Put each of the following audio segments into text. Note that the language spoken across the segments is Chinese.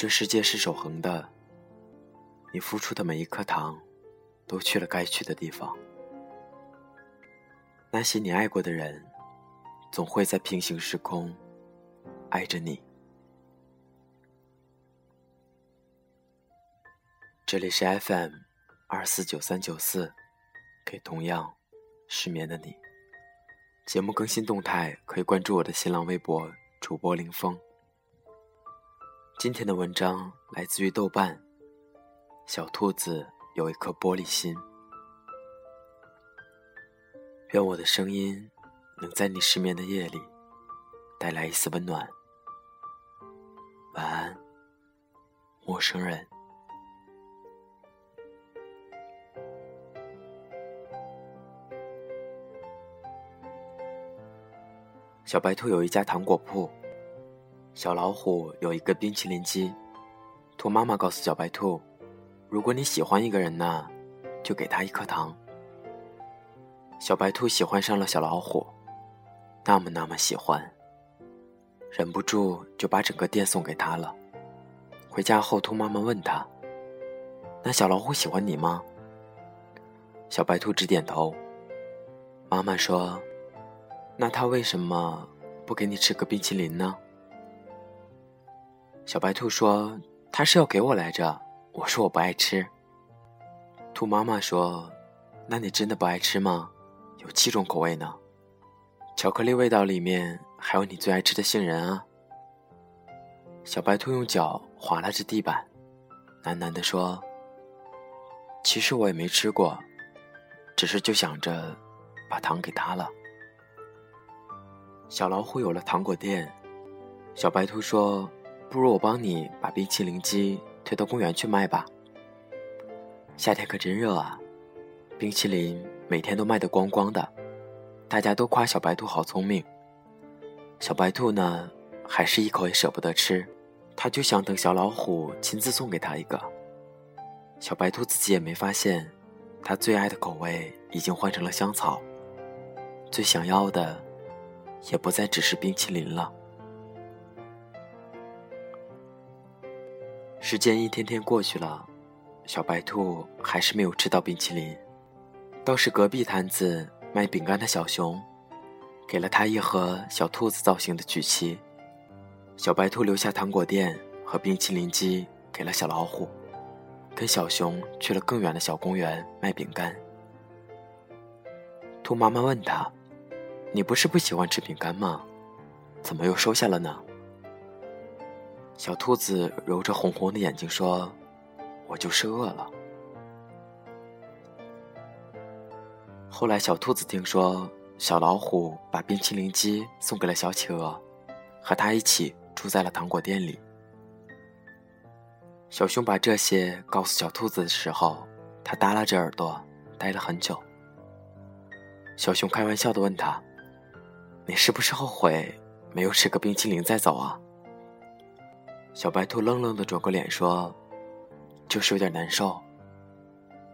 这世界是守恒的，你付出的每一颗糖，都去了该去的地方。那些你爱过的人，总会在平行时空爱着你。这里是 FM 二四九三九四，给同样失眠的你。节目更新动态可以关注我的新浪微博主播林峰。今天的文章来自于豆瓣。小兔子有一颗玻璃心。愿我的声音能在你失眠的夜里带来一丝温暖。晚安，陌生人。小白兔有一家糖果铺。小老虎有一个冰淇淋机，兔妈妈告诉小白兔：“如果你喜欢一个人呢，就给他一颗糖。”小白兔喜欢上了小老虎，那么那么喜欢，忍不住就把整个店送给他了。回家后，兔妈妈问他：“那小老虎喜欢你吗？”小白兔直点头。妈妈说：“那他为什么不给你吃个冰淇淋呢？”小白兔说：“他是要给我来着。”我说：“我不爱吃。”兔妈妈说：“那你真的不爱吃吗？有七种口味呢，巧克力味道里面还有你最爱吃的杏仁啊。”小白兔用脚划拉着地板，喃喃地说：“其实我也没吃过，只是就想着把糖给他了。”小老虎有了糖果店，小白兔说。不如我帮你把冰淇淋机推到公园去卖吧。夏天可真热啊，冰淇淋每天都卖得光光的，大家都夸小白兔好聪明。小白兔呢，还是一口也舍不得吃，他就想等小老虎亲自送给他一个。小白兔自己也没发现，他最爱的口味已经换成了香草，最想要的，也不再只是冰淇淋了。时间一天天过去了，小白兔还是没有吃到冰淇淋。倒是隔壁摊子卖饼干的小熊，给了他一盒小兔子造型的曲奇。小白兔留下糖果店和冰淇淋机给了小老虎，跟小熊去了更远的小公园卖饼干。兔妈妈问他：“你不是不喜欢吃饼干吗？怎么又收下了呢？”小兔子揉着红红的眼睛说：“我就是饿了。”后来，小兔子听说小老虎把冰淇淋机送给了小企鹅，和他一起住在了糖果店里。小熊把这些告诉小兔子的时候，它耷拉着耳朵，呆了很久。小熊开玩笑的问他：“你是不是后悔没有吃个冰淇淋再走啊？”小白兔愣愣的转过脸说：“就是有点难受，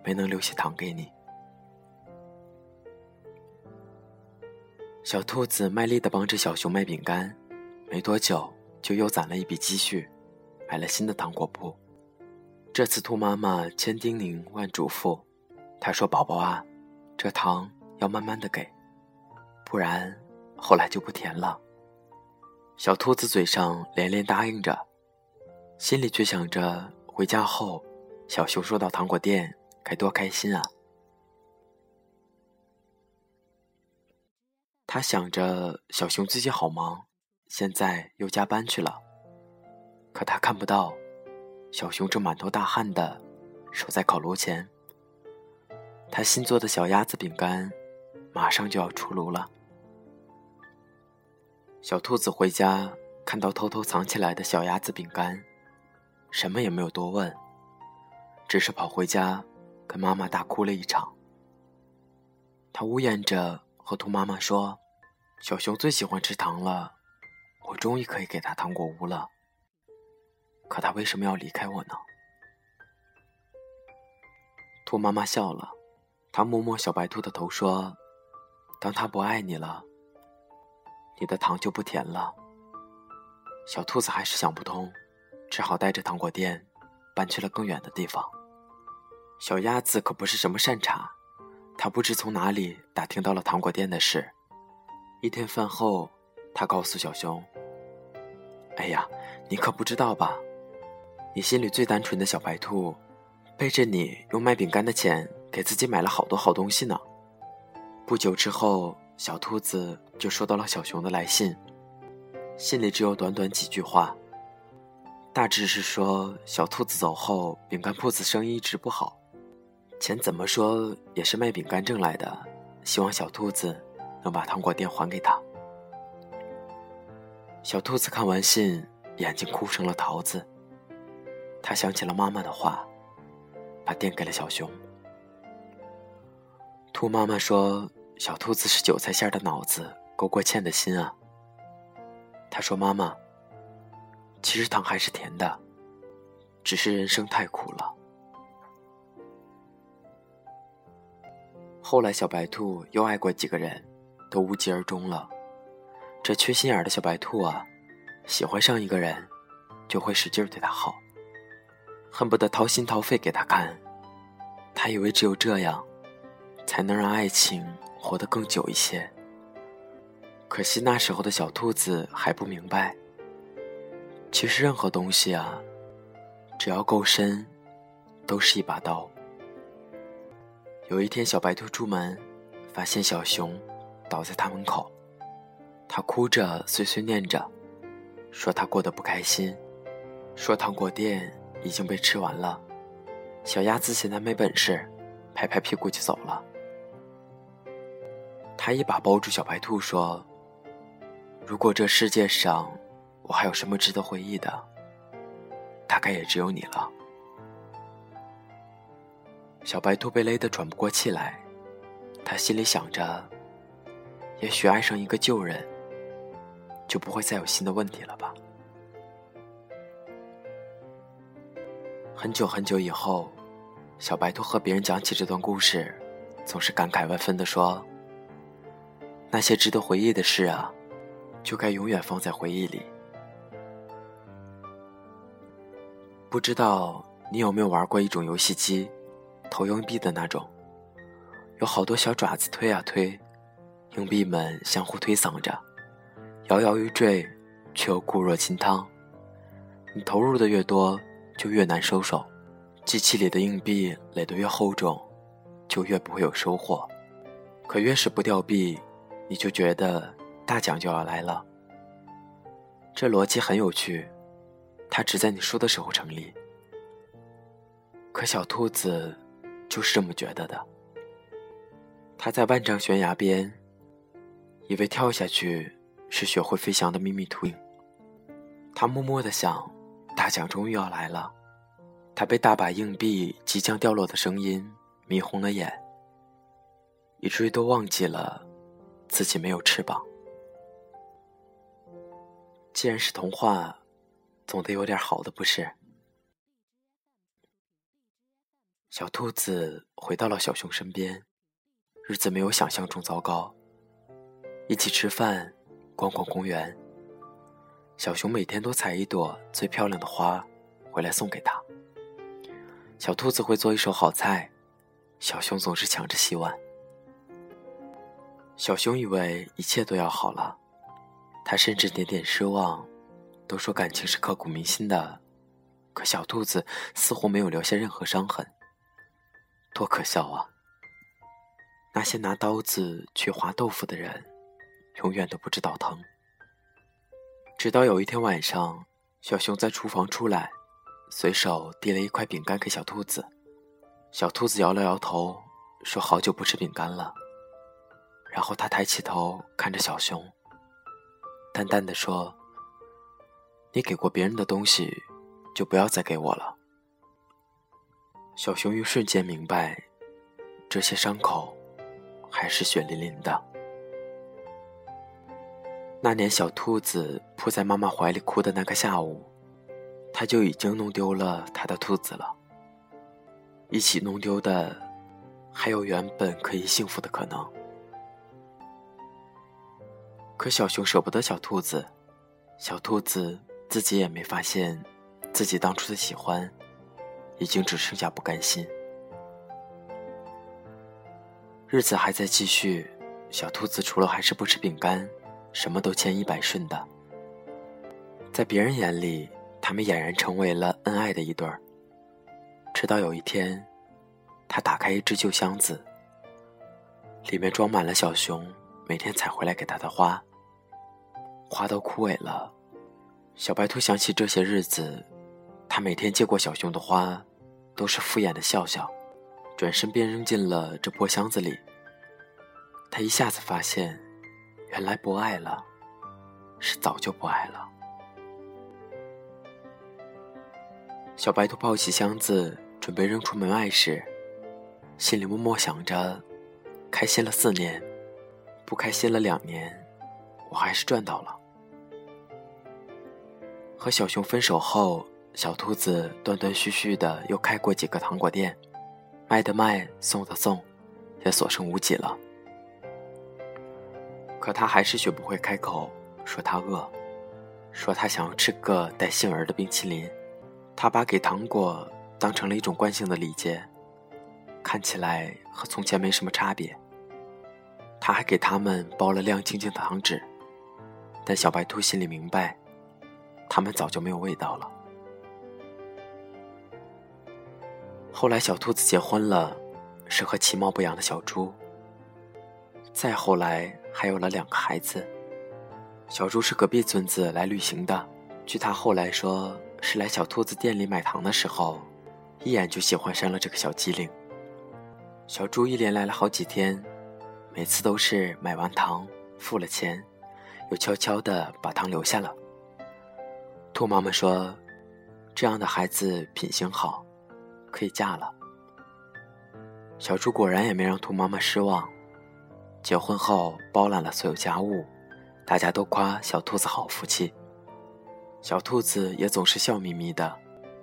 没能留些糖给你。”小兔子卖力的帮着小熊卖饼干，没多久就又攒了一笔积蓄，买了新的糖果铺。这次兔妈妈千叮咛万嘱咐，她说：“宝宝啊，这糖要慢慢的给，不然后来就不甜了。”小兔子嘴上连连答应着。心里却想着回家后，小熊收到糖果店该多开心啊！他想着小熊最近好忙，现在又加班去了。可他看不到，小熊正满头大汗的守在烤炉前。他新做的小鸭子饼干，马上就要出炉了。小兔子回家看到偷偷藏起来的小鸭子饼干。什么也没有多问，只是跑回家，跟妈妈大哭了一场。他呜咽着和兔妈妈说：“小熊最喜欢吃糖了，我终于可以给他糖果屋了。可他为什么要离开我呢？”兔妈妈笑了，她摸摸小白兔的头说：“当他不爱你了，你的糖就不甜了。”小兔子还是想不通。只好带着糖果店搬去了更远的地方。小鸭子可不是什么善茬，它不知从哪里打听到了糖果店的事。一天饭后，它告诉小熊：“哎呀，你可不知道吧？你心里最单纯的小白兔，背着你用卖饼干的钱给自己买了好多好东西呢。”不久之后，小兔子就收到了小熊的来信，信里只有短短几句话，大致是说小兔子走后，饼干铺子生意一直不好。钱怎么说也是卖饼干挣来的，希望小兔子能把糖果店还给他。小兔子看完信，眼睛哭成了桃子。他想起了妈妈的话，把店给了小熊。兔妈妈说：“小兔子是韭菜馅的脑子，勾过芡的心啊。”他说：“妈妈，其实糖还是甜的，只是人生太苦了。”后来，小白兔又爱过几个人，都无疾而终了。这缺心眼的小白兔啊，喜欢上一个人，就会使劲对他好，恨不得掏心掏肺给他看。他以为只有这样，才能让爱情活得更久一些。可惜那时候的小兔子还不明白，其实任何东西啊，只要够深，都是一把刀。有一天，小白兔出门，发现小熊倒在他门口。他哭着碎碎念着，说他过得不开心，说糖果店已经被吃完了。小鸭子嫌他没本事，拍拍屁股就走了。他一把抱住小白兔，说：“如果这世界上我还有什么值得回忆的，大概也只有你了。”小白兔被勒得喘不过气来，他心里想着：也许爱上一个旧人，就不会再有新的问题了吧。很久很久以后，小白兔和别人讲起这段故事，总是感慨万分地说：“那些值得回忆的事啊，就该永远放在回忆里。”不知道你有没有玩过一种游戏机？投硬币的那种，有好多小爪子推啊推，硬币们相互推搡着，摇摇欲坠，却又固若金汤。你投入的越多，就越难收手。机器里的硬币垒得越厚重，就越不会有收获。可越是不掉币，你就觉得大奖就要来了。这逻辑很有趣，它只在你输的时候成立。可小兔子。就是这么觉得的。他在万丈悬崖边，以为跳下去是学会飞翔的秘密途径。他默默的想，大奖终于要来了。他被大把硬币即将掉落的声音迷红了眼，以至于都忘记了自己没有翅膀。既然是童话，总得有点好的，不是？小兔子回到了小熊身边，日子没有想象中糟糕。一起吃饭，逛逛公园。小熊每天都采一朵最漂亮的花回来送给他。小兔子会做一手好菜，小熊总是抢着洗碗。小熊以为一切都要好了，他甚至点点失望。都说感情是刻骨铭心的，可小兔子似乎没有留下任何伤痕。多可笑啊！那些拿刀子去划豆腐的人，永远都不知道疼。直到有一天晚上，小熊在厨房出来，随手递了一块饼干给小兔子。小兔子摇了摇头，说：“好久不吃饼干了。”然后他抬起头看着小熊，淡淡的说：“你给过别人的东西，就不要再给我了。”小熊鱼瞬间明白，这些伤口还是血淋淋的。那年小兔子扑在妈妈怀里哭的那个下午，它就已经弄丢了它的兔子了。一起弄丢的，还有原本可以幸福的可能。可小熊舍不得小兔子，小兔子自己也没发现，自己当初的喜欢，已经只剩下不甘心。日子还在继续，小兔子除了还是不吃饼干，什么都千依百顺的。在别人眼里，他们俨然成为了恩爱的一对儿。直到有一天，他打开一只旧箱子，里面装满了小熊每天采回来给他的花。花都枯萎了，小白兔想起这些日子，他每天接过小熊的花，都是敷衍的笑笑。转身便扔进了这破箱子里。他一下子发现，原来不爱了，是早就不爱了。小白兔抱起箱子，准备扔出门外时，心里默默想着：开心了四年，不开心了两年，我还是赚到了。和小熊分手后，小兔子断断续续的又开过几个糖果店。卖的卖，送的送，也所剩无几了。可他还是学不会开口说他饿，说他想要吃个带杏仁的冰淇淋。他把给糖果当成了一种惯性的礼节，看起来和从前没什么差别。他还给他们包了亮晶晶的糖纸，但小白兔心里明白，他们早就没有味道了。后来，小兔子结婚了，是和其貌不扬的小猪。再后来，还有了两个孩子。小猪是隔壁村子来旅行的，据他后来说，是来小兔子店里买糖的时候，一眼就喜欢上了这个小机灵。小猪一连来了好几天，每次都是买完糖付了钱，又悄悄地把糖留下了。兔妈妈说：“这样的孩子品行好。”可以嫁了。小猪果然也没让兔妈妈失望，结婚后包揽了所有家务，大家都夸小兔子好福气。小兔子也总是笑眯眯的，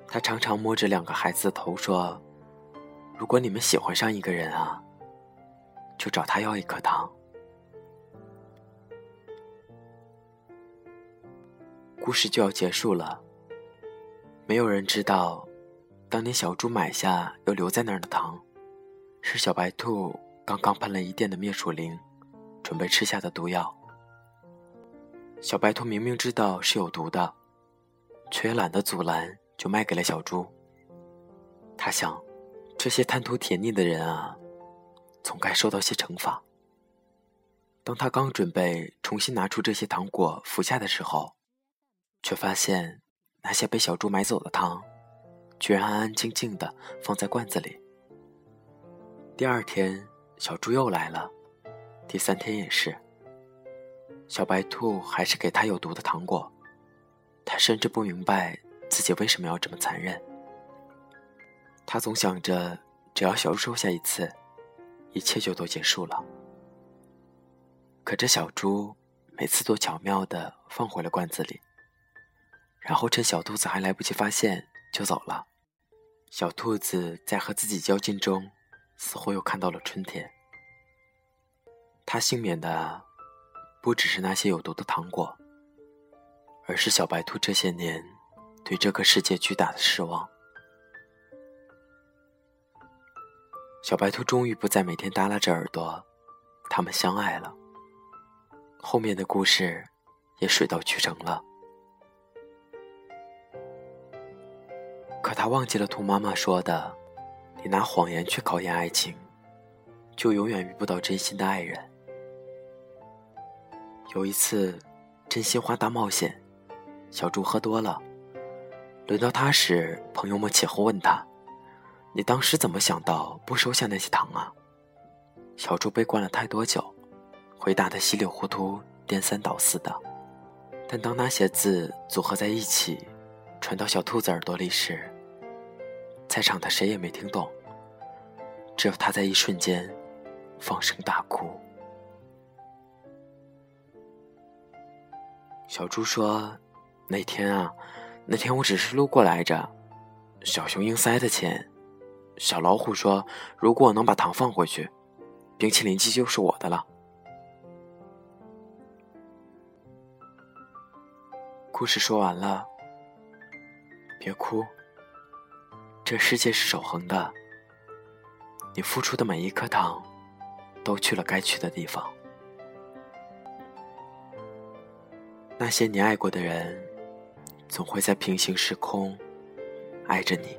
他常常摸着两个孩子的头说：“如果你们喜欢上一个人啊，就找他要一颗糖。”故事就要结束了，没有人知道。当年小猪买下又留在那儿的糖，是小白兔刚刚喷了一店的灭鼠灵，准备吃下的毒药。小白兔明明知道是有毒的，却也懒得阻拦，就卖给了小猪。他想，这些贪图甜腻的人啊，总该受到些惩罚。当他刚准备重新拿出这些糖果服下的时候，却发现那些被小猪买走的糖。居然安安静静的放在罐子里。第二天，小猪又来了，第三天也是。小白兔还是给他有毒的糖果，他甚至不明白自己为什么要这么残忍。他总想着，只要小猪收下一次，一切就都结束了。可这小猪每次都巧妙的放回了罐子里，然后趁小兔子还来不及发现，就走了。小兔子在和自己较劲中，似乎又看到了春天。它幸免的，不只是那些有毒的糖果，而是小白兔这些年对这个世界巨大的失望。小白兔终于不再每天耷拉着耳朵，他们相爱了。后面的故事也水到渠成了。可他忘记了兔妈妈说的：“你拿谎言去考验爱情，就永远遇不到真心的爱人。”有一次，真心话大冒险，小猪喝多了，轮到他时，朋友们起哄问他：“你当时怎么想到不收下那些糖啊？”小猪被灌了太多酒，回答的稀里糊涂、颠三倒四的。但当那些字组合在一起，传到小兔子耳朵里时，在场的谁也没听懂，只有他在一瞬间放声大哭。小猪说：“那天啊，那天我只是路过来着。”小熊硬塞的钱。小老虎说：“如果我能把糖放回去，冰淇淋机就是我的了。”故事说完了。别哭，这世界是守恒的，你付出的每一颗糖，都去了该去的地方。那些你爱过的人，总会在平行时空爱着你。